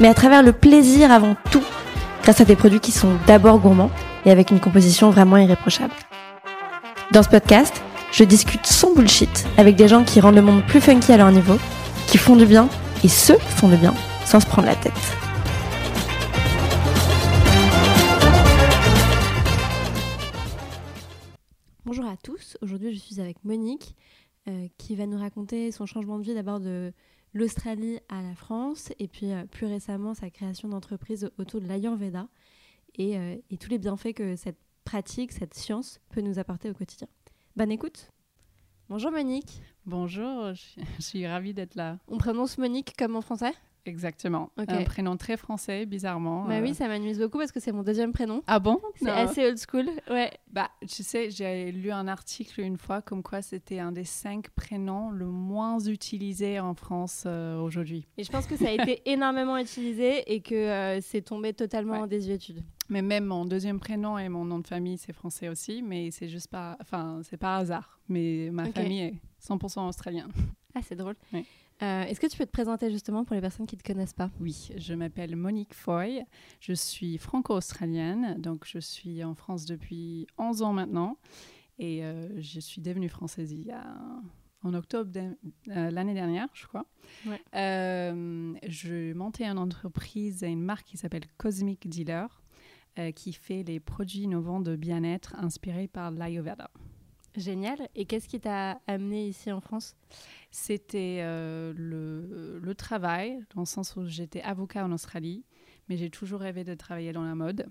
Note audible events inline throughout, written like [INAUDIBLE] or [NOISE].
mais à travers le plaisir avant tout, grâce à des produits qui sont d'abord gourmands et avec une composition vraiment irréprochable. Dans ce podcast, je discute sans bullshit avec des gens qui rendent le monde plus funky à leur niveau, qui font du bien et se font du bien sans se prendre la tête. Bonjour à tous, aujourd'hui je suis avec Monique euh, qui va nous raconter son changement de vie d'abord de l'Australie à la France et puis euh, plus récemment sa création d'entreprise autour de l'Ayurveda et, euh, et tous les bienfaits que cette pratique, cette science peut nous apporter au quotidien. Bonne écoute Bonjour Monique Bonjour, je suis [LAUGHS] ravie d'être là. On prononce Monique comme en français? Exactement. Un prénom très français, bizarrement. Bah oui, euh. ça m'amuse beaucoup parce que c'est mon deuxième prénom. Ah bon? C'est assez old school, ouais. Bah, tu sais, j'ai lu un article une fois comme quoi c'était un des cinq prénoms le moins utilisés en France euh, aujourd'hui. Et je pense que ça a été [LAUGHS] énormément utilisé et que euh, c'est tombé totalement en désuétude. Mais même mon deuxième prénom et mon nom de famille, c'est français aussi, mais c'est juste pas... Enfin, c'est par hasard. Mais ma famille est 100% australienne. Ah, c'est drôle. Euh, est-ce que tu peux te présenter justement pour les personnes qui ne te connaissent pas? Oui, je m'appelle Monique Foy, je suis franco-australienne, donc je suis en France depuis 11 ans maintenant et euh, je suis devenue française il y a en octobre euh, l'année dernière, je crois. Ouais. je montais une entreprise et une marque qui s'appelle Cosmic Dealer, qui fait les produits innovants de bien-être inspirés par l'Ayurveda. Génial. Et qu'est-ce qui t'a amené ici en France? C'était euh, le, travail, dans le sens où j'étais avocat en Australie, mais j'ai toujours rêvé de travailler dans la mode.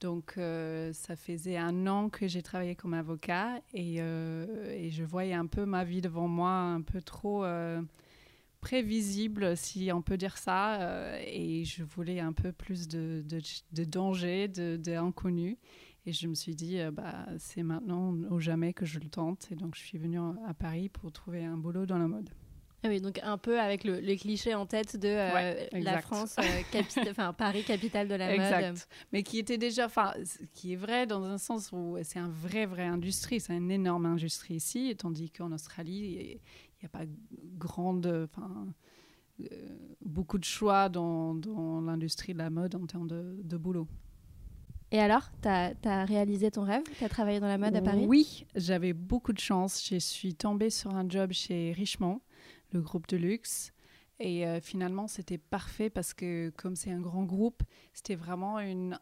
Donc, euh, ça faisait un an que j'ai travaillé comme avocat et, euh, et, je voyais un peu ma vie devant moi, un peu trop prévisible, si on peut dire ça. et je voulais un peu plus de, de, de danger, d'inconnu. Et je me suis dit, euh, bah, c'est maintenant ou jamais que je le tente. Et donc, je suis venue à Paris pour trouver un boulot dans la mode. Ah oui, donc un peu avec le, les clichés en tête de euh, la France, euh, [LAUGHS] Paris, capitale de la exact. mode. Mais qui était déjà, enfin, qui est vrai dans un sens où c'est un vrai, vrai industrie, c'est une énorme industrie ici, tandis qu'en Australie, il n'y a pas grande, enfin, beaucoup de choix dans, dans l'industrie de la mode en termes de, de boulot. Et alors, tu as, réalisé ton rêve? Tu as travaillé dans la mode à Paris? Oui, j'avais beaucoup de chance. Je suis tombée sur un job chez Richemont, le groupe de luxe. Et euh, finalement, c'était parfait parce que comme c'est un grand groupe, c'était vraiment une...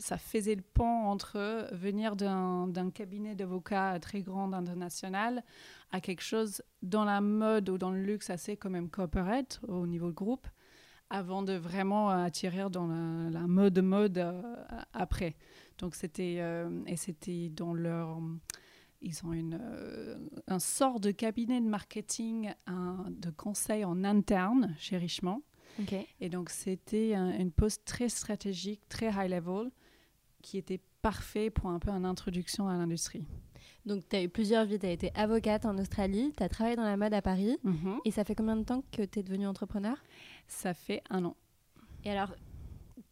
ça faisait le pont entre venir d'un cabinet d'avocats très grand international à quelque chose dans la mode ou dans le luxe assez quand même corporate au niveau de groupe avant de vraiment attirer dans la, mode mode euh, après. Donc c'était euh, et c'était dans leur ils ont une euh, un sort de cabinet de marketing un, de conseil en interne chez Richemont. Et donc c'était une poste très stratégique, très high level qui était parfait pour un peu une introduction à l'industrie. Donc, tu as eu plusieurs vies. Tu as été avocate en Australie, tu as travaillé dans la mode à Paris. Mhm. Et ça fait combien de temps que tu es devenue entrepreneur? Ça fait un an. Et alors,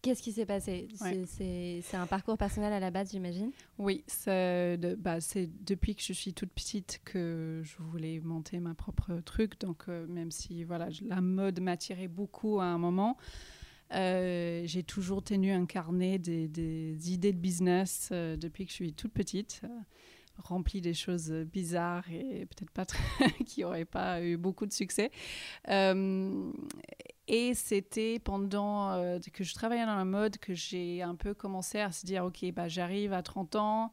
qu'est-ce qui s'est passé? C'est un parcours personnel à la base, j'imagine? Oui, c'est de, bah, depuis que je suis toute petite que je voulais monter ma propre truc. Donc, euh, même si voilà, la mode m'attirait beaucoup à un moment, euh, j'ai toujours tenu un carnet des, des idées de business euh, depuis que je suis toute petite rempli des choses bizarres et peut-être pas [LAUGHS] qui n'auraient pas eu beaucoup de succès. Et c'était pendant euh, que je travaillais dans la mode que j'ai un peu commencé à se dire, OK, bah, j'arrive à 30 ans.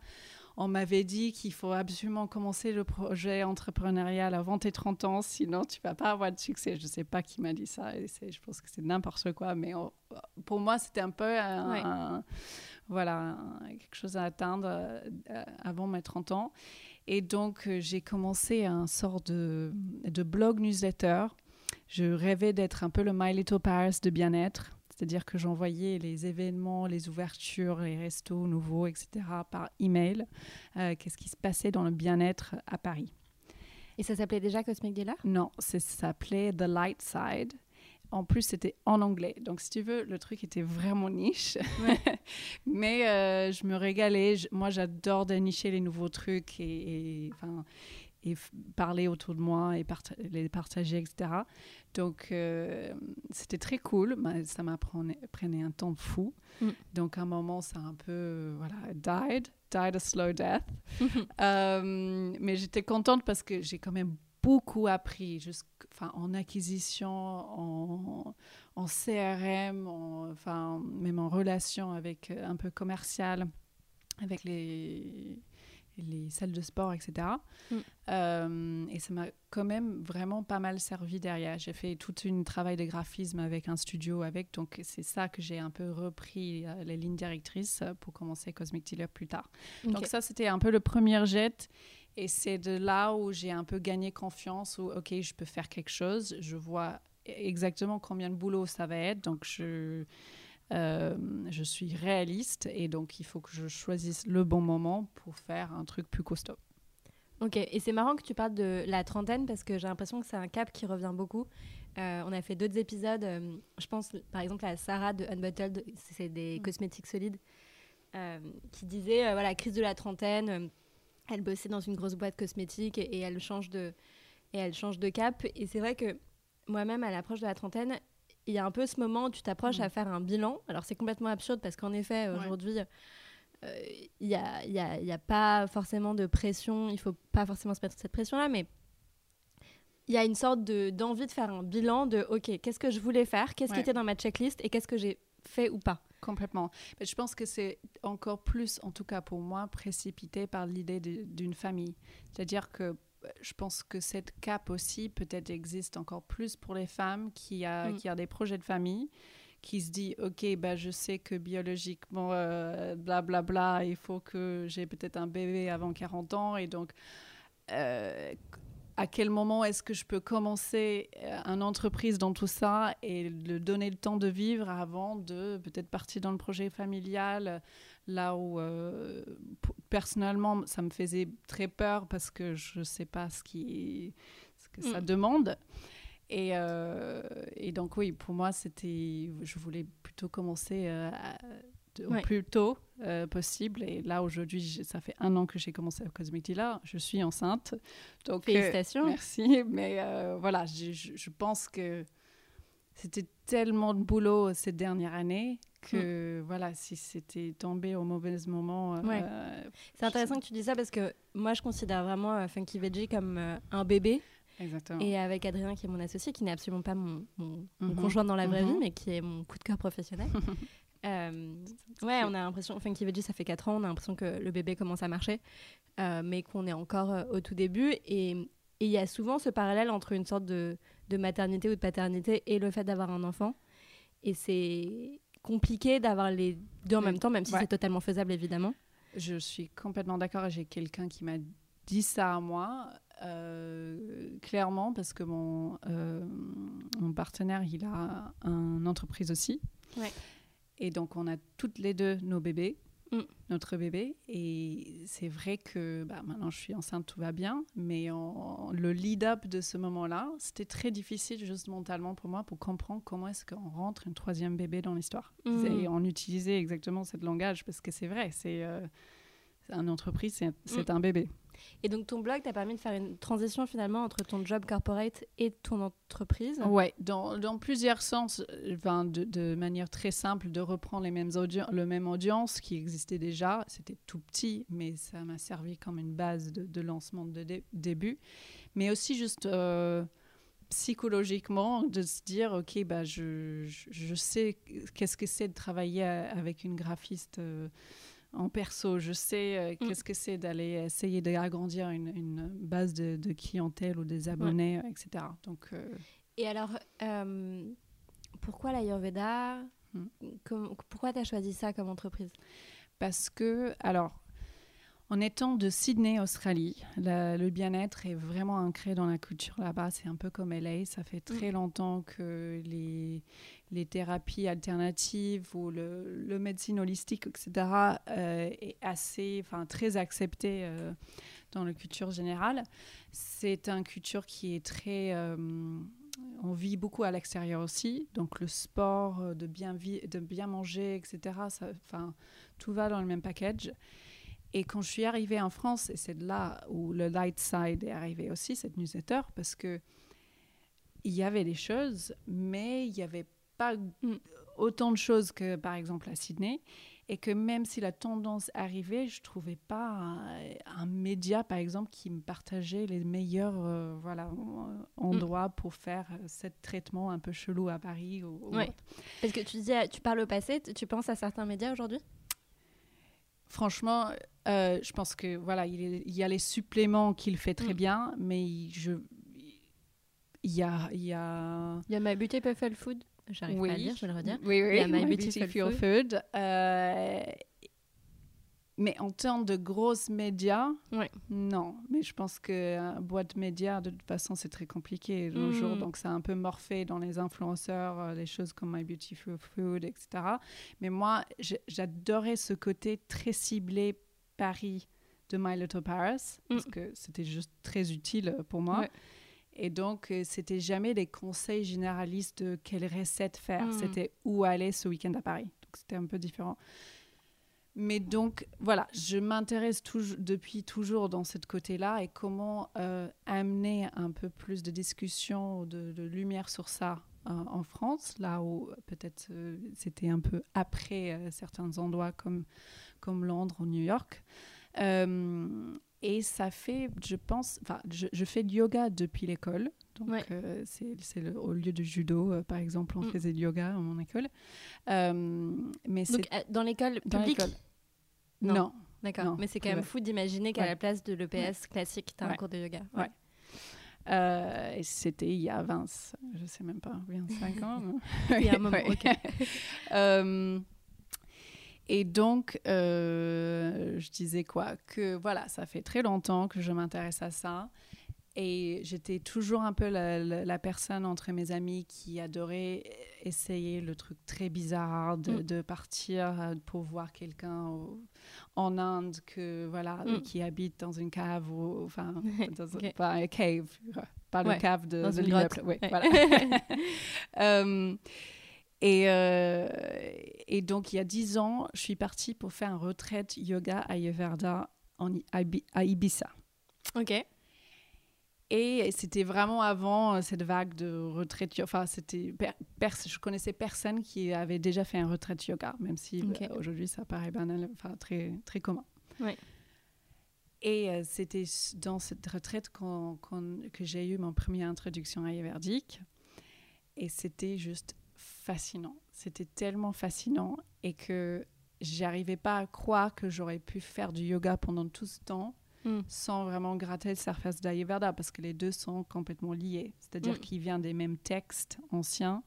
On m'avait dit qu'il faut absolument commencer le projet entrepreneurial avant tes 30 ans, sinon tu vas pas avoir de succès. Je ne sais pas qui m'a dit ça, et je pense que c'est n'importe quoi, mais pour moi, c'était un peu un, voilà, quelque chose à atteindre euh, avant mes 30 ans. Et donc, euh, j'ai commencé un sort de, de blog newsletter. Je rêvais d'être un peu le My Little Paris de bien-être. C'est-à-dire que j'envoyais les événements, les ouvertures, les restos nouveaux, etc. par email. Euh, Qu'est-ce qui se passait dans le bien-être à Paris? Et ça s'appelait déjà Cosmic Dealer? Non, ça s'appelait The Light Side. En plus, c'était en anglais. Donc, si tu veux, le truc était vraiment niche. Ouais. [LAUGHS] Mais euh, je me régalais. Je- moi, j'adore dénicher les nouveaux trucs et, et parler autour de moi et parta- les partager, etc. Donc, euh, c'était très cool. Mais ça m'a prenait, prenait un temps fou. Mm. Donc, à un moment, ça a un peu, euh, voilà, died, died a slow death. [LAUGHS] Euh, mais j'étais contente parce que j'ai quand même beaucoup appris, enfin, en acquisition, en, en CRM, en- enfin, même en relation avec un peu commercial, avec les, les salles de sport, etc. Mm. Euh, et ça m'a quand même vraiment pas mal servi derrière. J'ai fait tout un travail de graphisme avec un studio avec, donc c'est ça que j'ai un peu repris euh, les lignes directrices pour commencer Cosmic Dealer plus tard. Donc ça, c'était un peu le premier jet. Et c'est de là où j'ai un peu gagné confiance, où, OK, je peux faire quelque chose. Je vois exactement combien de boulot ça va être. Donc, je, euh, je suis réaliste. Et donc, il faut que je choisisse le bon moment pour faire un truc plus costaud. Ok, et c'est marrant que tu parles de la trentaine parce que j'ai l'impression que c'est un cap qui revient beaucoup. Euh, on a fait d'autres épisodes, euh, je pense par exemple à Sarah de Unbottled, c'est des Mm. cosmétiques solides, qui disait, voilà, crise de la trentaine, elle bossait dans une grosse boîte cosmétique et, et elle, change de, et elle change de cap. Et c'est vrai que moi-même, à l'approche de la trentaine, il y a un peu ce moment où tu t'approches Mm. à faire un bilan. Alors c'est complètement absurde parce qu'en effet, Ouais. aujourd'hui... euh, il n'y a, y a- il y a pas forcément de pression, il faut pas forcément se mettre cette pression-là, mais il y a une sorte de- d'envie de faire un bilan de OK, qu'est-ce que je voulais faire, qu'est-ce qui était dans ma checklist? Et qu'est-ce que j'ai fait ou pas? Complètement. Mais je pense que c'est encore plus, en tout cas pour moi, précipité par l'idée d'une famille. C'est-à-dire que je pense que cette cape aussi peut-être existe encore plus pour les femmes qui a, Mm. qui a des projets de famille, qui se dit, OK, bah, je sais que biologiquement, euh, blablabla, il faut que j'ai peut-être un bébé avant 40 ans. Et donc, euh, à quel moment est-ce que je peux commencer euh, une entreprise dans tout ça et le donner le temps de vivre avant de peut-être partir dans le projet familial là où euh, personnellement ça me faisait très peur parce que je sais pas ce qui ce que ça Mm. demande et, euh, et donc oui pour moi c'était je voulais plutôt commencer euh, à- Ouais. au plus tôt euh, possible et là aujourd'hui ça fait un an que j'ai commencé à Cosmic Dealer je suis enceinte donc euh, Félicitations. Merci, mais euh, voilà, je, pense que c'était tellement de boulot cette dernière année que voilà, si c'était tombé au mauvais moment. Ouais. C'est intéressant que tu dis ça parce que moi je considère vraiment Funky Veggie comme un bébé exactement. et avec Adrien qui est mon associé, qui n'est absolument pas mon, mon- mon Mhm. conjoint dans la vraie Mhm. vie, mais qui est mon coup de cœur professionnel. [LAUGHS] Euh, ouais, on a l'impression, Funky Veggie, ça fait 4 ans, on a l'impression que le bébé commence à marcher, euh, mais qu'on est encore euh, au tout début. Et il y a souvent ce parallèle entre une sorte de, de maternité ou de paternité et le fait d'avoir un enfant. Et c'est compliqué d'avoir les deux en Oui. même temps, même si Ouais. c'est totalement faisable, évidemment. Je suis complètement d'accord. J'ai quelqu'un qui m'a dit ça à moi, clairement, parce que mon, mon partenaire, il a une entreprise aussi. Ouais. Et donc, on a toutes les deux nos bébés, Mm. notre bébé. Et c'est vrai que bah, maintenant, je suis enceinte, tout va bien. Mais le lead-up de ce moment-là, c'était très difficile, juste mentalement pour moi, pour comprendre comment est-ce qu'on rentre un troisième bébé dans l'histoire. Mm. Et on utilisait exactement ce langage, parce que c'est vrai, c'est... euh, une entreprise, c'est c'est un bébé. Et donc ton blog t'a permis de faire une transition finalement entre ton job corporate et ton entreprise. Ouais, dans, plusieurs sens, euh, enfin, de, manière très simple, de reprendre les mêmes le même audience qui existait déjà. C'était tout petit, mais ça m'a servi comme une base de, lancement de dé- début. Mais aussi juste euh, psychologiquement, de se dire, OK, bah, je, je, sais qu'est-ce que c'est de travailler a- avec une graphiste. euh, en perso, je sais euh, Mm. qu'est-ce que c'est d'aller essayer d'agrandir une, une base de, de clientèle ou des abonnés, euh, etc. Donc, euh, Et alors, euh, pourquoi l'Ayurveda? Hmm. Comme- Pourquoi tu as choisi ça comme entreprise? Parce que, alors, en étant de Sydney, Australie, la- le bien-être est vraiment ancré dans la culture là-bas. C'est un peu comme LA. Ça fait très longtemps que les, les thérapies alternatives ou le, le médecine holistique, etc., euh, est assez, enfin, très accepté euh, dans la culture générale. C'est une culture qui est très... euh, on vit beaucoup à l'extérieur aussi, donc le sport, de bien, de bien manger, etc., tout va dans le même package. Et quand je suis arrivée en France, et c'est là où le Light Side est arrivé aussi, cette newsletter, parce que il y avait des choses, mais il n'y avait pas Mm. autant de choses que, par exemple, à Sydney. Et que même si la tendance arrivait, je ne trouvais pas un, un média, par exemple, qui me partageait les meilleurs euh, voilà, en- endroits pour faire euh, ce traitement un peu chelou à Paris. Ou, ou Ouais. autre. Parce que tu disais, tu parles au passé, tu penses à certains médias aujourd'hui? Franchement, euh, je pense que voilà, il, est- il y a les suppléments qu'il fait très Mm. bien, mais il- je, il y a, il y a Il y a Beautiful Food, j'arrive pas à le dire, je vais le redire. Oui, oui, Il y a My My Beautiful Beautiful Food. Euh, mais en termes de grosses médias, Ouais. non. Mais je pense que euh, boîte média, de toute façon, c'est très compliqué de nos Mm. jours. Donc, c'est un peu morphé dans les influenceurs, euh, des choses comme My Beautiful Food, etc. Mais moi, j'adorais ce côté très ciblé Paris de My Little Paris, parce que c'était juste très utile pour moi. Mm. Ouais. Et donc, euh, c'était jamais des conseils généralistes de quelle recette faire. Mm. C'était où aller ce week-end à Paris. Donc, c'était un peu différent. Mais donc, voilà, je m'intéresse toujours, depuis toujours dans ce côté-là et comment euh, amener un peu plus de discussion, de, de lumière sur ça euh, en France, là où peut-être euh, c'était un peu après certains endroits comme, comme Londres ou New York. Et ça fait, je pense, enfin, je, je fais du yoga depuis l'école. Donc, Ouais. euh, c'est au lieu de judo, euh, par exemple, on Mm. faisait du yoga à mon école. Euh, mais Donc dans l'école publique. Non. Non. D'accord, mais c'est quand même fou d'imaginer qu'à Ouais. la place de l'EPS classique, tu as un cours de yoga. Ouais. Et c'était il y a 20, je sais même pas, 25 [LAUGHS] ans. Il y a un moment, [LAUGHS] ok. [LAUGHS] Et donc, euh, je disais quoi? Que voilà, ça fait très longtemps que je m'intéresse à ça. Et j'étais toujours un peu la, la- la personne entre mes amis qui adorait essayer le truc très bizarre de, Mm. de partir euh, pour voir quelqu'un en Inde que, voilà, Mm. qui habite dans une cave ou enfin [LAUGHS] dans pas un cave, pas le Ouais, cave de, dans de une l'immeuble. grotte. Oui, Ouais. voilà. [LAUGHS] [LAUGHS] Euh, et, euh, et donc, il y a dix ans, je suis partie pour faire un retraite yoga Ayurveda en, à Ibi- à Ibiza. ok. Et c'était vraiment avant euh, cette vague de retraite. Enfin, c'était je connaissais personne qui avait déjà fait un retraite yoga, même si euh, aujourd'hui ça paraît banal, enfin très très commun. Ouais. Et euh, c'était dans cette retraite que j'ai eu mon première introduction ayurvédique. Et c'était juste fascinant. C'était tellement fascinant et que j'arrivais pas à croire que j'aurais pu faire du yoga pendant tout ce temps Mm. sans vraiment gratter le surface d'Ayurveda parce que les deux sont complètement liés. C'est-à-dire Mm. qu'il vient des mêmes textes anciens.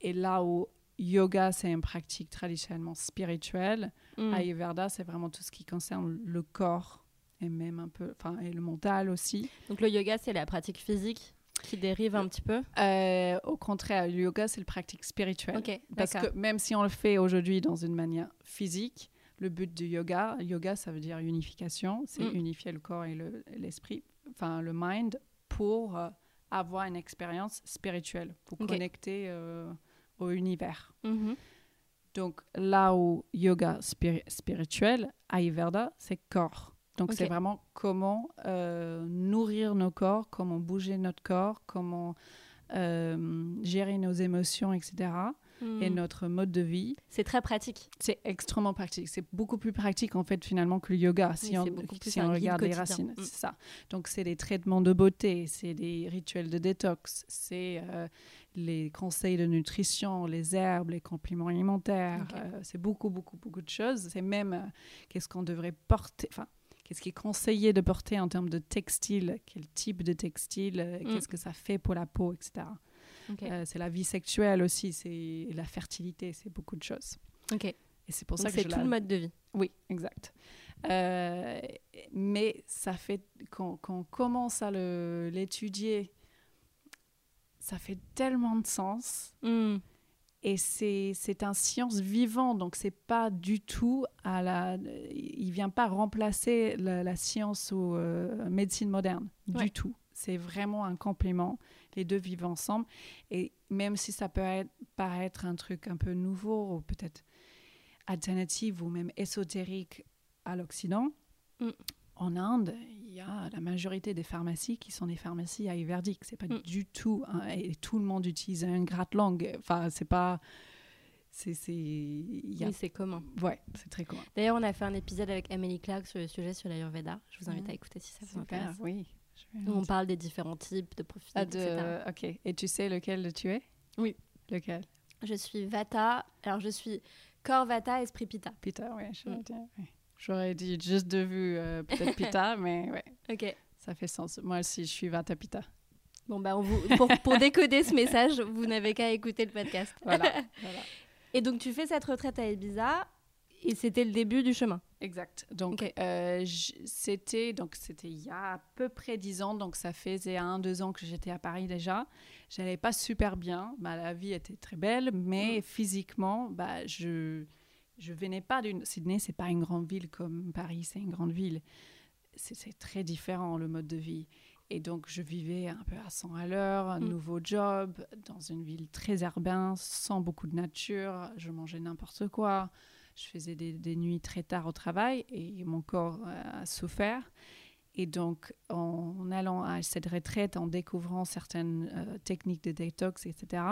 Et là où yoga, c'est une pratique traditionnellement spirituelle, Mm. Ayurveda, c'est vraiment tout ce qui concerne le corps et même un peu, enfin, et le mental aussi. Donc le yoga, c'est la pratique physique qui dérive un petit peu. Euh, au contraire, le yoga, c'est la pratique spirituelle. Parce que même si on le fait aujourd'hui dans une manière physique, le but du yoga, yoga, ça veut dire unification, c'est Mm. unifier le corps et le- l'esprit, enfin le mind, pour euh, avoir une expérience spirituelle, pour connecter euh, au univers. Mhm. Donc là où yoga spiri- spirituel, Ayurveda, c'est corps. Donc c'est vraiment comment euh, nourrir nos corps, comment bouger notre corps, comment euh, gérer nos émotions, etc. Et Mm. notre mode de vie. C'est très pratique. C'est extrêmement pratique. C'est beaucoup plus pratique en fait finalement que le yoga si on, si on regarde les racines. Mm. C'est ça. Donc c'est des traitements de beauté, c'est des rituels de détox, c'est euh, les conseils de nutrition, les herbes, les compléments alimentaires. C'est beaucoup beaucoup beaucoup de choses. C'est même qu'est-ce qu'on devrait porter. Enfin. Qu'est-ce qui est conseillé de porter en termes de textile? Quel type de textile? Euh, Mm. Qu'est-ce que ça fait pour la peau, etc. Euh, c'est la vie sexuelle aussi, c'est la fertilité, c'est beaucoup de choses. ok. Et c'est pour Donc ça que c'est tout la- le mode de vie. Oui, exact. Euh, mais ça fait quand, quand on commence à l'étudier, ça fait tellement de sens. Mm. Et c'est un science vivant, donc c'est pas du tout à la. Il vient pas remplacer la, science ou euh, médecine moderne, du tout. C'est vraiment un complément. Les deux vivent ensemble. Et même si ça peut être, paraître un truc un peu nouveau ou peut-être alternative ou même ésotérique à l'Occident, mm. en Inde, y a la majorité des pharmacies qui sont des pharmacies ayurvédiques. C'est pas mm. du tout. et tout le monde utilise un gratte-langue. Enfin, c'est pas. C'est, c'est, Oui, c'est commun. Ouais, c'est très commun. D'ailleurs, on a fait un épisode avec Amélie Clark sur le sujet sur l'Ayurveda. Je vous invite à écouter si ça vous intéresse. Oui. On parle des différents types de profils, ah, de... Ok. Et tu sais lequel tu es? Oui. Lequel? Je suis Vata. Alors, je suis Corps Vata, Esprit Pitta. Pitta, oui. Mm. J'aurais dit juste de vue, euh, peut-être [LAUGHS] Pitta, mais ouais. Ok. Ça fait sens. Moi aussi, je suis Vata Pitta. Bon, bah, on vous, pour, pour décoder ce message, vous n'avez qu'à écouter le podcast. [LAUGHS] [LAUGHS] Voilà, Et donc, tu fais cette retraite à Ibiza et c'était le début du chemin. Exact. Donc, euh, c'était donc c'était il y a à peu près dix ans. Donc, ça faisait un, deux ans que j'étais à Paris déjà. J'allais pas super bien. Bah, la vie était très belle, mais mm. physiquement, bah, je je venais pas d'une Sydney. C'est pas une grande ville comme Paris. C'est une grande ville. C'est très différent le mode de vie. Et donc, je vivais un peu à 100 à l'heure, un mm. nouveau job, dans une ville très urbaine, sans beaucoup de nature. Je mangeais n'importe quoi. Je faisais des, nuits très tard au travail et mon corps a souffert. Et donc, en, allant à cette retraite, en découvrant certaines euh, techniques de détox, etc.,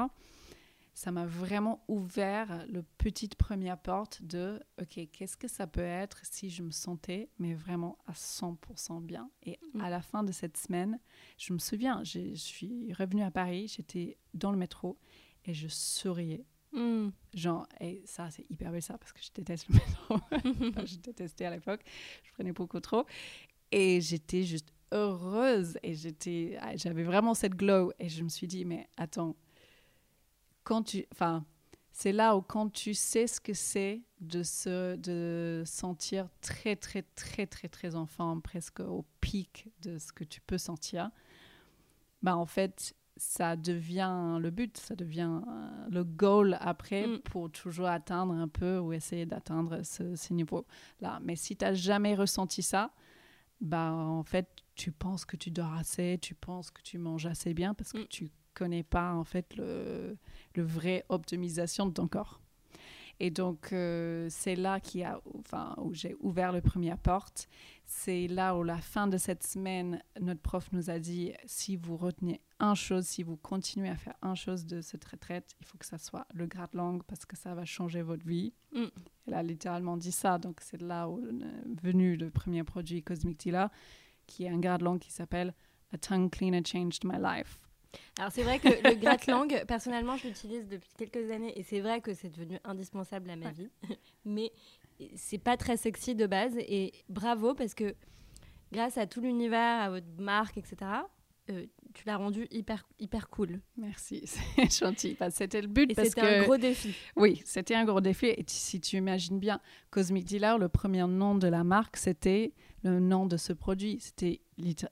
ça m'a vraiment ouvert la petite première porte de, OK, qu'est-ce que ça peut être si je me sentais, mais vraiment à 100% bien. Et mm. à la fin de cette semaine, je me souviens, je suis revenue à Paris, j'étais dans le métro et je souriais. Mm. Genre, et ça, c'est hyper belle ça, parce que je déteste le métro. [LAUGHS] je détestais à l'époque, je prenais beaucoup trop. Et j'étais juste heureuse et j'étais, j'avais vraiment cette glow. Et je me suis dit, mais attends, quand tu, enfin, c'est là où quand tu sais ce que c'est de se de sentir très très très très très enfant, presque au pic de ce que tu peux sentir, bah en fait ça devient le but, ça devient euh, le goal après mm. pour toujours atteindre un peu ou essayer d'atteindre ce, ces niveaux-là. Mais si tu n'as jamais ressenti ça, bah en fait tu penses que tu dors assez, tu penses que tu manges assez bien parce que mm. tu connais pas en fait le, le vrai optimisation de ton corps. Et donc, euh, c'est là qui a, enfin, où j'ai ouvert la première porte. C'est là où, la fin de cette semaine, notre prof nous a dit si vous retenez un chose, si vous continuez à faire un chose de cette retraite, il faut que ça soit le gratte-langue parce que ça va changer votre vie. Mm. Elle a littéralement dit ça. Donc, c'est là où est venu le premier produit Cosmic Tila, qui est un gratte-langue qui s'appelle A Tongue Cleaner Changed My Life. Alors c'est vrai que le gratte-langue, [LAUGHS] personnellement, je l'utilise depuis quelques années et c'est vrai que c'est devenu indispensable à ma vie. [LAUGHS] Mais c'est pas très sexy de base et bravo parce que grâce à tout l'univers, à votre marque, etc. Euh, tu l'as rendu hyper hyper cool. Merci, [LAUGHS] c'est gentil. C'était le but et c'était un gros défi. Oui, c'était un gros défi. Et si tu imagines bien, Cosmic Dealer, le premier nom de la marque, c'était le nom de ce produit. C'était,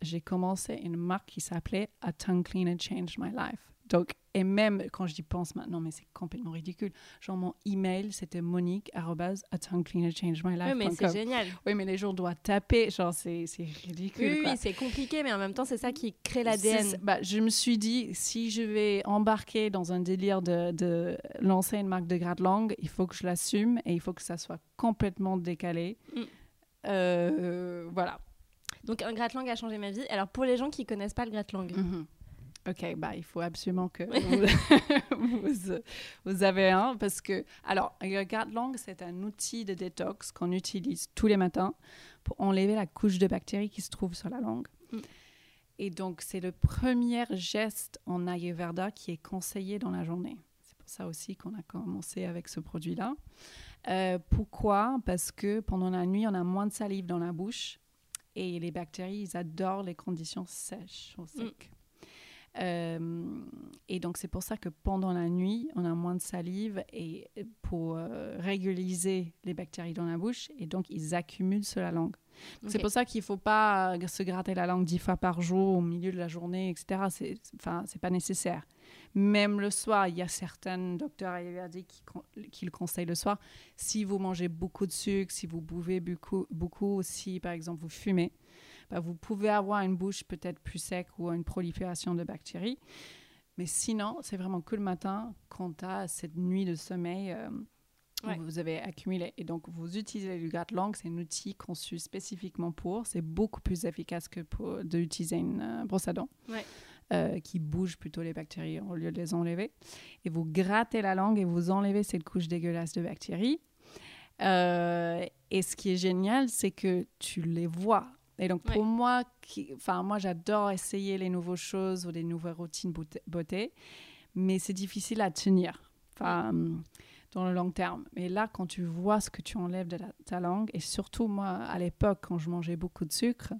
j'ai commencé une marque qui s'appelait A Tongue Cleaner Changed My Life. Donc, et même quand je dis pense maintenant, mais c'est complètement ridicule. Genre, mon email, c'était monique Oui, mais c'est génial. Oui, mais les gens doivent taper. Genre, c'est ridicule. Oui, oui c'est compliqué, mais en même temps, c'est ça qui crée l'ADN. Bah, je me suis dit, si je vais embarquer dans un délire de, de lancer une marque de grade langue, il faut que je l'assume et il faut que ça soit complètement décalé. Mm. Euh, voilà. Donc un gratte-langue a changé ma vie. Alors pour les gens qui connaissent pas le gratte-langue. Mhm. Ok, bah il faut absolument que [LAUGHS] vous, vous, avez un parce que alors le gratte-langue c'est un outil de détox qu'on utilise tous les matins pour enlever la couche de bactéries qui se trouve sur la langue. Mm. Et donc c'est le premier geste en Ayurveda qui est conseillé dans la journée. C'est pour ça aussi qu'on a commencé avec ce produit-là. Euh, pourquoi? Parce que pendant la nuit, on a moins de salive dans la bouche et les bactéries, ils adorent les conditions sèches au sec. Mm. Euh, et donc, c'est pour ça que pendant la nuit, on a moins de salive et pour euh, régulariser les bactéries dans la bouche. Et donc, ils accumulent sur la langue. C'est pour ça qu'il ne faut pas se gratter la langue dix fois par jour au milieu de la journée, etc. C'est, enfin, c'est pas nécessaire. Même le soir, il y a certains docteurs ayurvédiques qui, qui, le conseillent le soir. Si vous mangez beaucoup de sucre, si vous buvez beaucoup, beaucoup si par exemple vous fumez, bah, vous pouvez avoir une bouche peut-être plus sec ou une prolifération de bactéries. Mais sinon, c'est vraiment que le matin, quand tu as cette nuit de sommeil, euh, vous avez accumulé. Et donc, vous utilisez le gut langue, c'est un outil conçu spécifiquement pour. C'est beaucoup plus efficace que d'utiliser une euh, brosse à dents. Euh, qui bouge plutôt les bactéries au lieu de les enlever. Et vous grattez la langue et vous enlevez cette couche dégueulasse de bactéries. Euh, et ce qui est génial, c'est que tu les vois. Et donc pour moi, enfin moi j'adore essayer les nouvelles choses ou des nouvelles routines beauté, mais c'est difficile à tenir. Enfin, dans le long terme. Mais là, quand tu vois ce que tu enlèves de ta langue, et surtout moi, à l'époque, quand je mangeais beaucoup de sucre,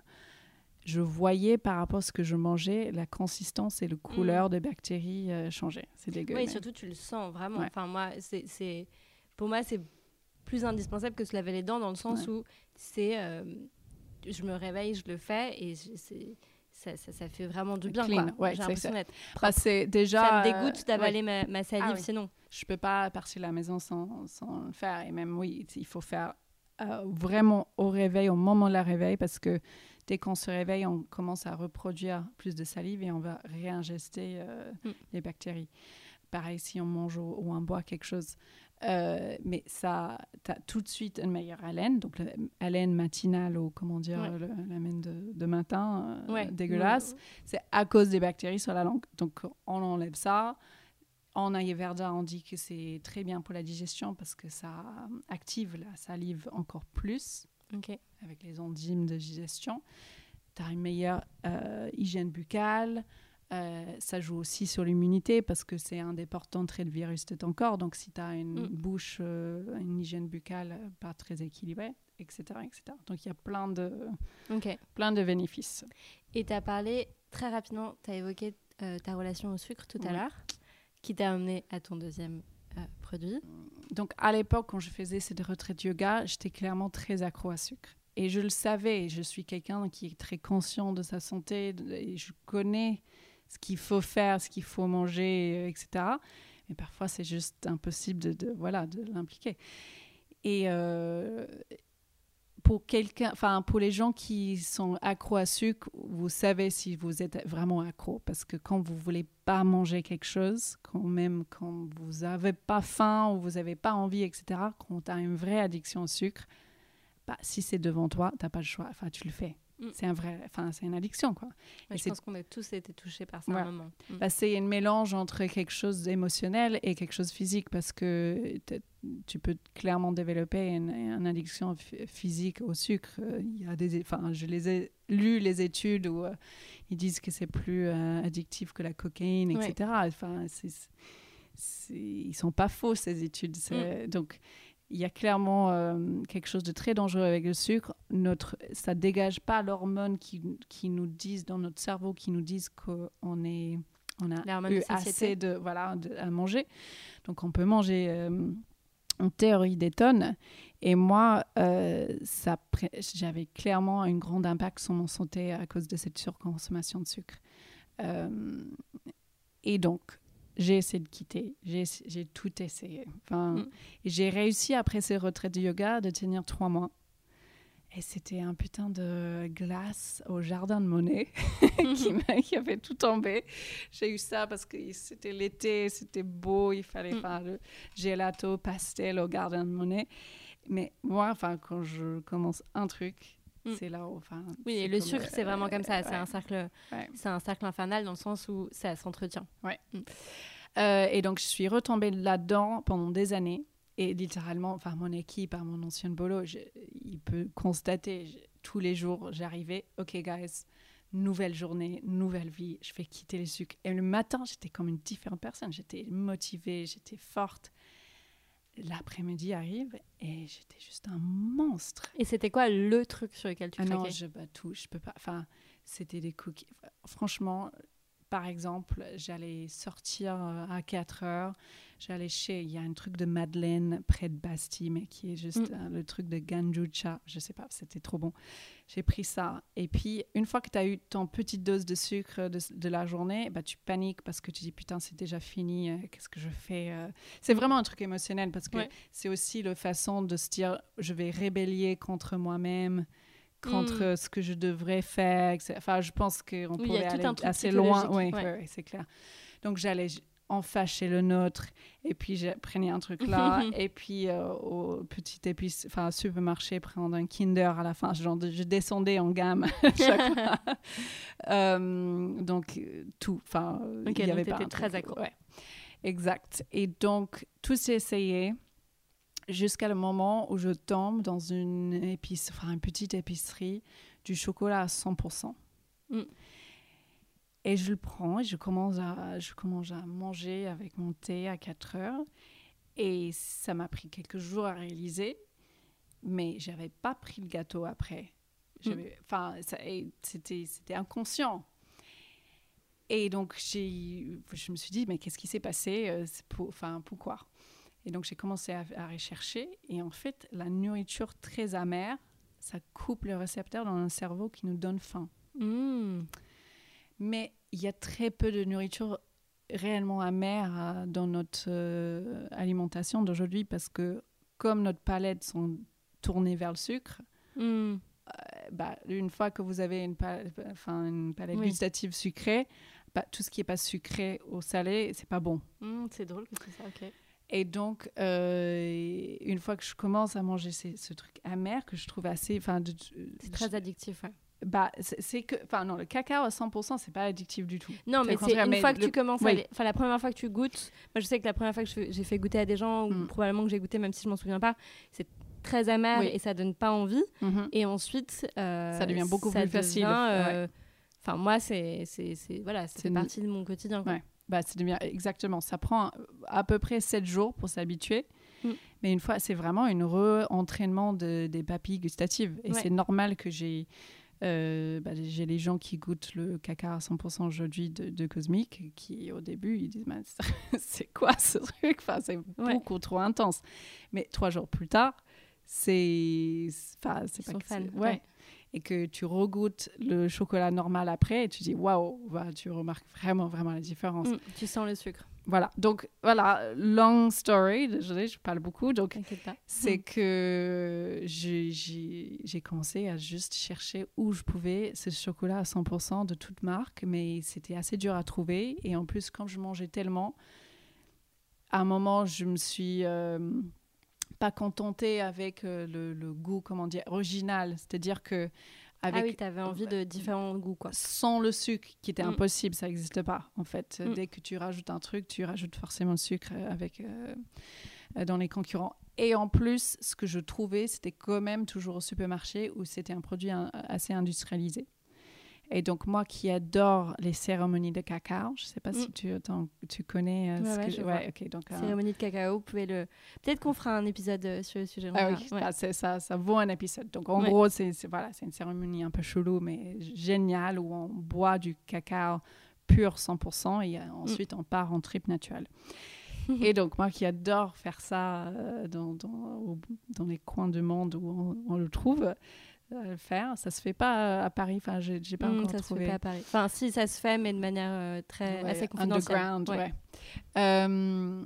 je voyais par rapport à ce que je mangeais, la consistance et la couleur mm. des bactéries euh, changer. C'est dégueulasse. Oui, surtout tu le sens vraiment. Enfin, moi, c'est, pour moi, c'est plus indispensable que se laver les dents dans le sens où c'est, euh, je me réveille, je le fais et c'est ça, ça, fait vraiment du bien. Clean. Ouais, J'ai l'impression d'être bah, déjà, ça me dégoûte d'avaler ma, ma, salive ah sinon. Je peux pas partir de la maison sans, sans, le faire. Et même, oui, il faut faire euh, vraiment au réveil, au moment de la réveil, parce que dès qu'on se réveille, on commence à reproduire plus de salive et on va réingester euh, mm. les bactéries. Pareil si on mange ou, ou on boit quelque chose. Euh, mais ça, tu as tout de suite une meilleure haleine, donc haleine matinale ou comment dire, l'haleine de, de, matin, euh, dégueulasse. C'est à cause des bactéries sur la langue. Donc on enlève ça. En Ayurveda, on dit que c'est très bien pour la digestion parce que ça active la salive encore plus avec les enzymes de digestion. Tu as une meilleure euh, hygiène buccale. Euh, ça joue aussi sur l'immunité parce que c'est un des portes d'entrée de virus de ton corps. Donc, si tu as une mm. bouche, euh, une hygiène buccale pas très équilibrée, etc. etc. Donc, il y a plein de, plein de bénéfices. Et tu as parlé très rapidement, tu as évoqué euh, ta relation au sucre tout à l'heure, qui t'a amené à ton deuxième produit. Donc, à l'époque, quand je faisais cette retraite yoga, j'étais clairement très accro à sucre. Et je le savais, je suis quelqu'un qui est très conscient de sa santé, et je connais ce qu'il faut faire, ce qu'il faut manger, euh, etc. Mais parfois, c'est juste impossible de, voilà, de l'impliquer. Et euh, pour quelqu'un, enfin pour les gens qui sont accros à sucre, vous savez si vous êtes vraiment accro, parce que quand vous voulez pas manger quelque chose, quand même quand vous avez pas faim ou vous avez pas envie, etc. Quand tu as une vraie addiction au sucre, bah, si c'est devant toi, tu n'as pas le choix. Enfin, tu le fais. Mm. C'est un vrai, enfin, c'est une addiction, quoi. je pense qu'on a tous été touchés par ça à un moment. Mm. Bah, c'est un mélange entre quelque chose d'émotionnel et quelque chose de physique parce que tu peux clairement développer une, addiction physique au sucre. Il y a des, enfin, je les ai lu les études où euh, ils disent que c'est plus euh, addictif que la cocaïne, etc. Enfin, c'est, ils sont pas faux ces études. Mm. Donc il y a clairement euh, quelque chose de très dangereux avec le sucre. Notre, ça dégage pas l'hormone qui, qui, nous disent dans notre cerveau, qui nous disent qu'on est, on a eu assez de voilà à manger. Donc on peut manger euh, en théorie des tonnes. Et moi, euh, ça, j'avais clairement un grand impact sur mon santé à cause de cette surconsommation de sucre. et donc, j'ai essayé de quitter. J'ai tout essayé. Enfin, mm. J'ai réussi, après ces retraites de yoga, de tenir trois mois. Et c'était un putain de glace au jardin de Monet [LAUGHS] qui, qui, avait tout tombé. J'ai eu ça parce que c'était l'été, c'était beau, il fallait mm. faire le gelato pastel au jardin de Monet. Mais moi, enfin, quand je commence un truc, Mm. C'est là où, enfin. Oui, et le sucre, c'est vraiment comme ça. C'est un cercle, c'est un cercle infernal dans le sens où ça s'entretient. Ouais. Mm. Euh, et donc, je suis retombée là-dedans pendant des années. Et littéralement, enfin, mon équipe, à mon ancien boulot, il peut constater tous les jours, j'arrivais, OK, guys, nouvelle journée, nouvelle vie, je vais quitter les sucres. Et le matin, j'étais comme une différente personne. J'étais motivée, j'étais forte l'après-midi arrive et j'étais juste un monstre. Et c'était quoi le truc sur lequel tu ah Non, je bats tout, je peux pas. Enfin, c'était des cookies. Franchement, par exemple, j'allais sortir euh, à 4 heures, j'allais chez, il y a un truc de Madeleine près de Bastille, mais qui est juste Mm. euh, le truc de Ganjucha, je sais pas, c'était trop bon. J'ai pris ça. Et puis, une fois que tu as eu ton petite dose de sucre de, de la journée, bah, tu paniques parce que tu dis, putain, c'est déjà fini, euh, qu'est-ce que je fais euh C'est vraiment un truc émotionnel parce que Ouais. c'est aussi la façon de se dire, je vais rébeller contre moi-même contre Mm. euh, ce que je devrais faire. Enfin, je pense qu'on Oui, y pourrait aller assez loin. Oui, ouais. ouais, c'est clair. Donc, j'allais enfin chez le nôtre et puis je prenais un truc là [LAUGHS] et puis euh, au petit épice, enfin supermarché prendre un Kinder à la fin. Genre, je descendais en gamme [LAUGHS] chaque [LAUGHS] fois. Euh, donc tout, enfin, il y donc avait pas très accro. ouais. Exact. Et donc tout s'est essayé jusqu'à le moment où je tombe dans une épice, enfin une petite épicerie du chocolat à 100%. Mm. Et je le prends et je commence à, je commence à manger avec mon thé à 4 heures. Et ça m'a pris quelques jours à réaliser, mais j'avais pas pris le gâteau après. J'avais- Enfin, c'était inconscient. Et donc, je me suis dit, mais qu'est-ce qui s'est passé euh, pour, Enfin, pourquoi? Et donc, j'ai commencé à, à rechercher. Et en fait, la nourriture très amère, ça coupe le récepteur dans le cerveau qui nous donne faim. Mm. Mais il y a très peu de nourriture réellement amère euh, dans notre euh, alimentation d'aujourd'hui parce que comme notre palette sont tournées vers le sucre, Mm. euh, bah, une fois que vous avez une, pa- enfin, une palette Oui. gustative sucrée, bah, tout ce qui n'est pas sucré ou salé, c'est pas bon. Mm, c'est drôle que c'est ça, ok. Et donc, euh, une fois que je commence à manger ces- ce truc amer que je trouve assez, enfin, C'est très addictif, ouais. bah, c'est que, enfin non, le cacao à 100%, c'est pas addictif du tout. Non, mais c'est une mais fois que le- tu commences oui. Enfin, la première fois que tu goûtes, moi je sais que la première fois que j'ai fait goûter à des gens, ou Mm. probablement que j'ai goûté, même si je m'en souviens pas, c'est très amer Oui. et ça donne pas envie. Mhm. Et ensuite, euh, Ça devient beaucoup ça plus facile, devient, ouais. euh, Enfin, moi, c'est, voilà, C'est une- partie de mon quotidien. quoi. Ouais. Bah, c'est bien, exactement. Ça prend à peu près 7 jours pour s'habituer. Mm. Mais une fois, c'est vraiment un re-entraînement de, des papilles gustatives. Et Ouais. c'est normal que j'ai euh, bah, j'ai les gens qui goûtent le caca à 100% aujourd'hui de, de Cosmic qui, au début, ils disent [LAUGHS] c'est quoi ce truc? Enfin, C'est Ouais. beaucoup trop intense. Mais trois jours plus tard, c'est enfin, c'est pas sont que c'est- fans, ouais. ouais. Et que tu regoutes le chocolat normal après et tu dis waouh, bah, tu remarques vraiment, vraiment la différence. Mm, tu sens le sucre, Voilà, donc voilà, long story, désolé, je parle beaucoup. Donc, c'est que j'ai- j'ai j'ai commencé à juste chercher où je pouvais ce chocolat à 100% de toute marque, mais c'était assez dur à trouver. Et en plus, quand je mangeais tellement, à un moment, je me suis euh, pas contentée avec euh, le, le goût, comment dire, original. C'est-à-dire que avec Ah oui, t'avais envie de différents goûts, quoi. sans le sucre, qui était Mm. impossible, ça n'existe pas en fait. Mm. Dès que tu rajoutes un truc, tu rajoutes forcément le sucre euh, avec, euh, euh, dans les concurrents. Et en plus, ce que je trouvais, c'était quand même toujours au supermarché où c'était un produit un- assez industrialisé. Et donc moi qui adore les cérémonies de cacao, je ne sais pas si Mm. tu, tu connais euh, Ouais, ce ouais, que je ouais, ok, donc, euh, Cérémonie de cacao, vous pouvez le. Peut-être qu'on fera un épisode euh, sur le sujet. Ah oui, c'est- ça, ça vaut un épisode. Donc, en gros, c'est voilà, c'est une cérémonie un peu chelou, mais géniale, où on boit du cacao pur 100% et euh, ensuite on part en trip naturelle. [LAUGHS] et donc, moi qui adore faire ça euh, dans, dans, les coins du monde où on, on le trouve, euh, le faire, ça se fait pas euh, à Paris. Enfin, j'ai j'ai pas Mm, encore ça se trouvé. fait pas à Paris. Enfin, si, ça se fait, mais de manière euh, très Ouais, assez confidentielle. Underground, Ouais. ouais. Euh,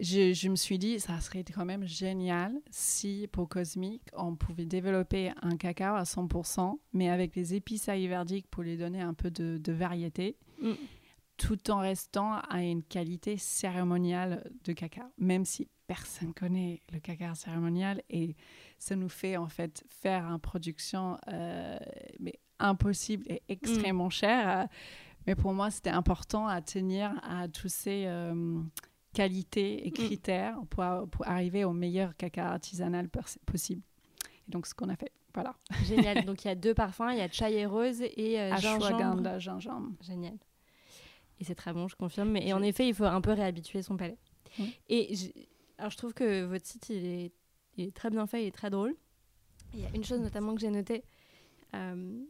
je, je me suis dit, ça serait quand même génial si pour Cosmic, on pouvait développer un cacao à 100%, mais avec les épices ayurvédiques pour lui donner un peu de, de variété, Mm. tout en restant à une qualité cérémoniale de cacao, même si personne connaît le cacao cérémonial et ça nous fait en fait faire une production euh, mais impossible et extrêmement chère. euh, mais pour moi, c'était important à tenir à tous ces euh, qualités et critères pour, pour arriver au meilleur cacao artisanal possible. Et donc, ce qu'on a fait. Voilà. Génial. [LAUGHS] Donc il y a deux parfums, il y a chai et rose et euh, gingembre. Gingembre. Génial. Et c'est très bon, je confirme. Mais, et en effet, il faut un peu réhabituer son palais. Et alors, je trouve que votre site, il est, il est très bien fait, il est très drôle. Il y a une chose notamment que j'ai notée euh,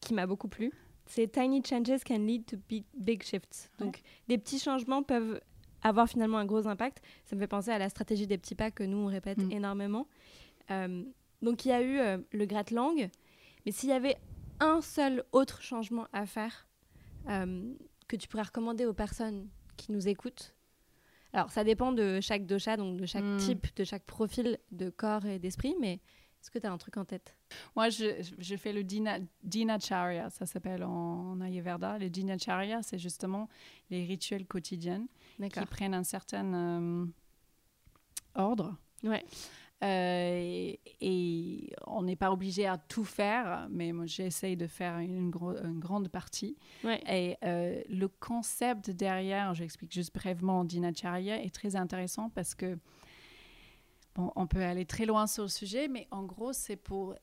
qui m'a beaucoup plu. C'est Tiny changes can lead to big, big shifts. Donc, des petits changements peuvent avoir finalement un gros impact. Ça me fait penser à la stratégie des petits pas que nous, on répète mm. énormément. Euh, donc, il y a eu euh, le gratte-langue. Mais s'il y avait un seul autre changement à faire que tu pourrais recommander aux personnes qui nous écoutent, alors ça dépend de chaque dosha, donc de chaque mm. type, de chaque profil de corps et d'esprit, mais est-ce que tu as un truc en tête? Moi, je, je, fais le dina, Dinacharya, ça s'appelle en, Ayurveda. Le Dinacharya, c'est justement les rituels quotidiens qui prennent un certain euh, ordre. Ouais. Euh, et, on n'est pas obligé à tout faire, mais moi j'essaye de faire une, une grande partie. Ouais. Et euh, le concept derrière, j'explique juste brièvement, Dinacharya est très intéressant parce que on peut aller très loin sur le sujet, mais en gros, c'est pour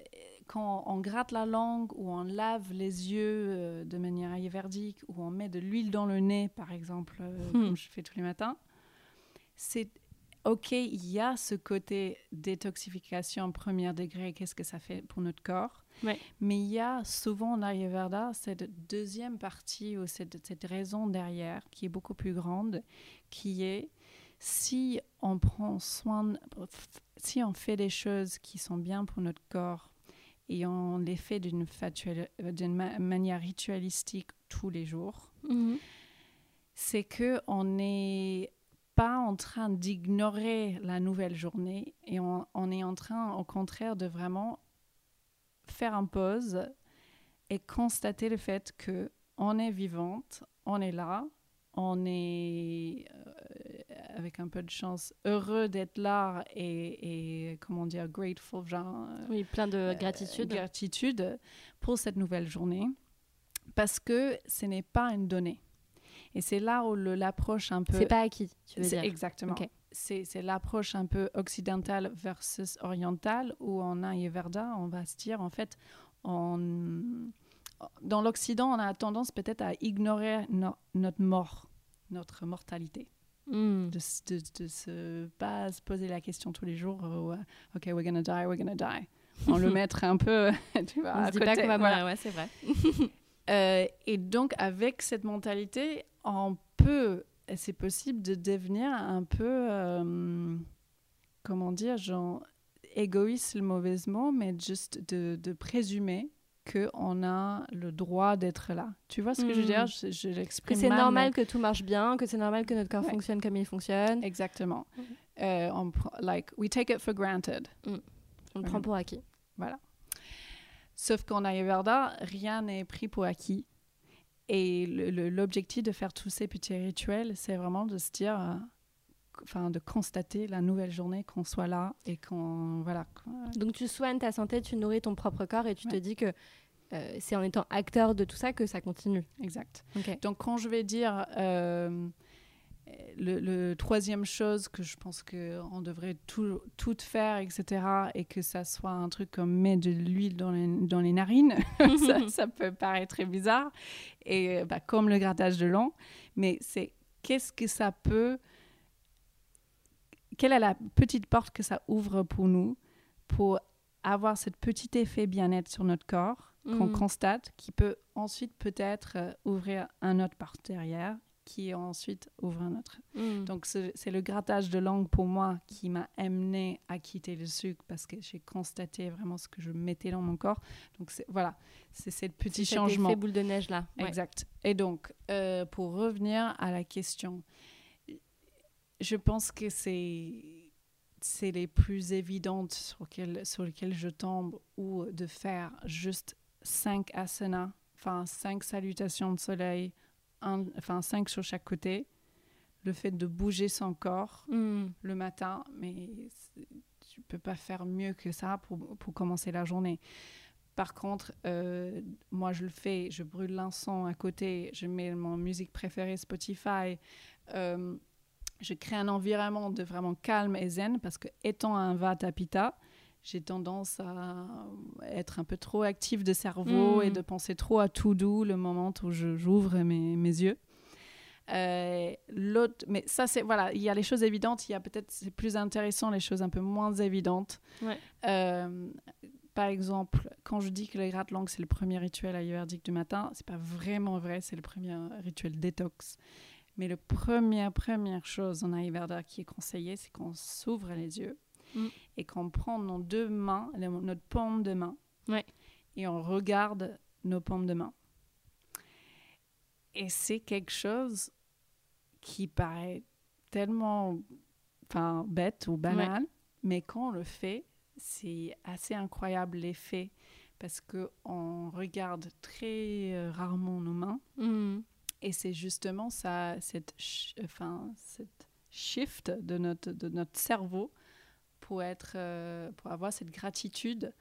quand on gratte la langue ou on lave les yeux euh, de manière ayurvédique ou on met de l'huile dans le nez, par exemple, euh, hmm. comme je fais tous les matins. C'est ok, il y a ce côté détoxification premier degré, qu'est-ce que ça fait pour notre corps. Mais il y a souvent en Ayurveda cette deuxième partie ou cette, cette raison derrière qui est beaucoup plus grande, qui est si on prend soin, si on fait des choses qui sont bien pour notre corps et on les fait d'une manière ritualistique tous les jours, mhm. c'est que on n'est pas en train d'ignorer la nouvelle journée et on, on, est en train, au contraire, de vraiment faire un pause et constater le fait que on est vivante, on est là, on est euh, avec un peu de chance heureux d'être là et, comment dire grateful genre euh, oui plein de gratitude. gratitude pour cette nouvelle journée. Parce que ce n'est pas une donnée et c'est là où l'approche un peu c'est pas acquis tu veux dire exactement c'est l'approche un peu occidentale versus orientale où en Ayurveda on va se dire en fait on dans l'Occident, on a tendance peut-être à ignorer notre mort, notre mortalité. Hmm. De, de, se pas se poser la question tous les jours, euh, ok, we're gonna die, we're gonna die. [LAUGHS] On le mettre un peu, [LAUGHS] tu vois, on à se dit pas qu'on va mourir, ouais, c'est vrai. euh, et donc, avec cette mentalité, on peut, c'est possible de devenir un peu, euh, comment dire, genre, égoïste, le mauvais mot, mais juste de, de présumer qu'on a le droit d'être là. Tu vois ce que je veux dire? Hmm. Je, l'exprime C'est normal que tout marche bien, que c'est normal que notre corps fonctionne comme il fonctionne. Exactement. Euh, on, like, we take it for granted. Hmm. On le prend pour acquis. Voilà. Sauf qu'en Ayurveda, rien n'est pris pour acquis. Et l'objectif de faire tous ces petits rituels, c'est vraiment de se dire, euh, enfin, de constater la nouvelle journée, qu'on soit là et qu'on, voilà. Donc tu soignes ta santé, tu nourris ton propre corps et tu te dis que euh, c'est en étant acteur de tout ça que ça continue. Exact. Donc quand je vais dire euh, le, troisième chose que je pense qu'on devrait tout, tout, faire, etc., et que ça soit un truc comme mettre de l'huile dans les, dans les narines, [LAUGHS] [LAUGHS] ça, peut paraître très bizarre, et bah, comme le grattage de langue, mais c'est qu'est-ce que ça peut... Quelle est la petite porte que ça ouvre pour nous pour avoir ce petit effet bien-être sur notre corps qu'on mm. constate, qui peut ensuite peut-être euh, ouvrir un autre porte derrière, qui ensuite ouvre un autre. Mm. Donc c'est le grattage de langue pour moi qui m'a amené à quitter le sucre parce que j'ai constaté vraiment ce que je mettais dans mon corps. Donc voilà, c'est ce petit changement. C'est boule de neige là. Exact. Et donc euh, pour revenir à la question, je pense que c'est c'est les plus évidentes sur, sur lesquelles je tombe ou de faire juste cinq asanas, enfin cinq salutations de soleil, enfin cinq sur chaque côté. Le fait de bouger son corps hmm. le matin, mais tu peux pas faire mieux que ça pour, pour commencer la journée. Par contre, euh, moi je le fais, je brûle l'encens à côté, je mets mon musique préférée Spotify. Euh, je crée un environnement de vraiment calme et zen parce que étant un Vata Pitta, j'ai tendance à être un peu trop active de cerveau et mm. de penser trop à tout doux le moment où j'ouvre mes, mes, yeux. Euh, l'autre, mais ça c'est voilà, il y a les choses évidentes, il y a peut-être c'est plus intéressant les choses un peu moins évidentes. Euh, par exemple, quand je dis que le gratte-langue c'est le premier rituel ayurvédique du matin, c'est pas vraiment vrai, c'est le premier rituel détox. Mais la première, première chose en Ayurveda qui est conseillée, c'est qu'on s'ouvre les yeux Mm. et qu'on prend nos deux mains, notre paume de main, Ouais. et on regarde nos paumes de main. Et c'est quelque chose qui paraît tellement enfin, bête ou banal, mais quand on le fait, c'est assez incroyable l'effet parce qu'on regarde très euh, rarement nos mains. Mm. Et c'est justement ça, cette, enfin, cette shift de notre, de notre cerveau pour, être, euh, pour avoir cette gratitude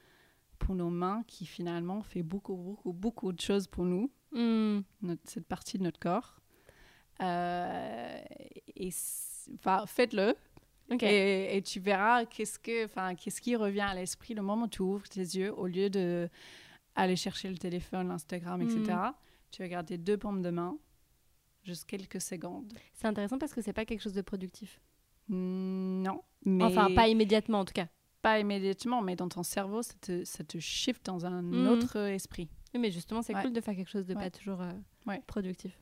pour nos mains qui finalement fait beaucoup, beaucoup, beaucoup de choses pour nous, Mm. notre- cette partie de notre corps. Euh, et enfin, faites-le et, et tu verras qu'est-ce, que, enfin, qu'est-ce qui revient à l'esprit le moment où tu ouvres tes yeux au lieu de aller chercher le téléphone, l'Instagram, etc. Mm. Tu regardes tes deux paumes de main juste quelques secondes. C'est intéressant parce que c'est pas quelque chose de productif. Non, mais Enfin, pas immédiatement en tout cas. pas immédiatement, mais dans ton cerveau, ça te, ça te shift dans un Mhm. autre esprit. Oui, mais justement, c'est Ouais. cool de faire quelque chose de Ouais. pas toujours euh, Ouais. productif.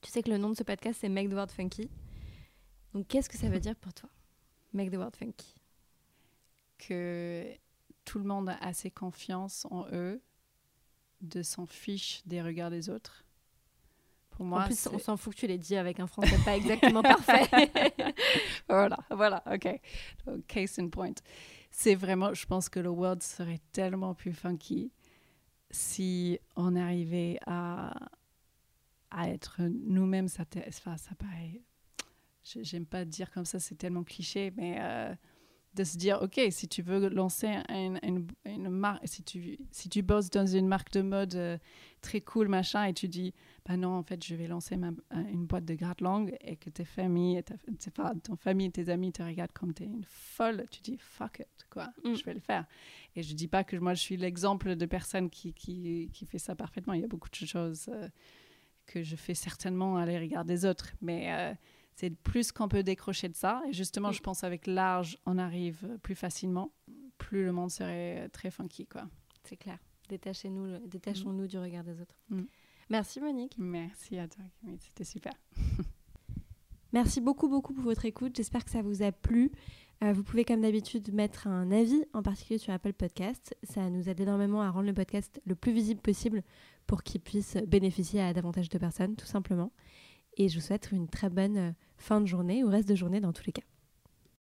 Tu sais que le nom de ce podcast, c'est Make the World Funky. Donc, qu'est-ce que ça veut dire pour toi Make the World Funky? Que tout le monde a assez confiance en eux de s'en fiche des regards des autres. Pour moi, en plus, on s'en fout que tu l'aies dit avec un français pas exactement parfait. [LAUGHS] voilà, voilà, ok. Donc, Case in point. C'est vraiment, je pense que le world serait tellement plus funky si on arrivait à, à être nous-mêmes. Ça, enfin, ça paraît. J'aime pas dire comme ça, c'est tellement cliché, mais euh, de se dire, ok, si tu veux lancer une, une, une marque, si tu, si tu bosses dans une marque de mode euh, très cool, machin, et tu dis, bah non, en fait, je vais lancer ma- une boîte de gratte-langue et que tes familles, ta, pas, ton famille et tes amis te regardent comme t'es une folle, tu dis fuck it, quoi, Mm. je vais le faire. Et je dis pas que moi je suis l'exemple de personne qui, qui, qui fait ça parfaitement. Il y a beaucoup de choses euh, que je fais certainement à les regards des autres, mais euh, c'est plus qu'on peut décrocher de ça. Et justement, Mm. je pense avec l'âge, on arrive plus facilement, plus le monde serait très funky, quoi. c'est clair. Détachez-nous, détachons-nous du regard des autres. Mm. Merci Monique. Merci à toi, Camille, c'était super. [LAUGHS] Merci beaucoup, beaucoup pour votre écoute. J'espère que ça vous a plu. Euh, vous pouvez, comme d'habitude, mettre un avis, en particulier sur Apple Podcast. Ça nous aide énormément à rendre le podcast le plus visible possible pour qu'il puisse bénéficier à davantage de personnes, tout simplement. Et je vous souhaite une très bonne euh, fin de journée ou reste de journée dans tous les cas.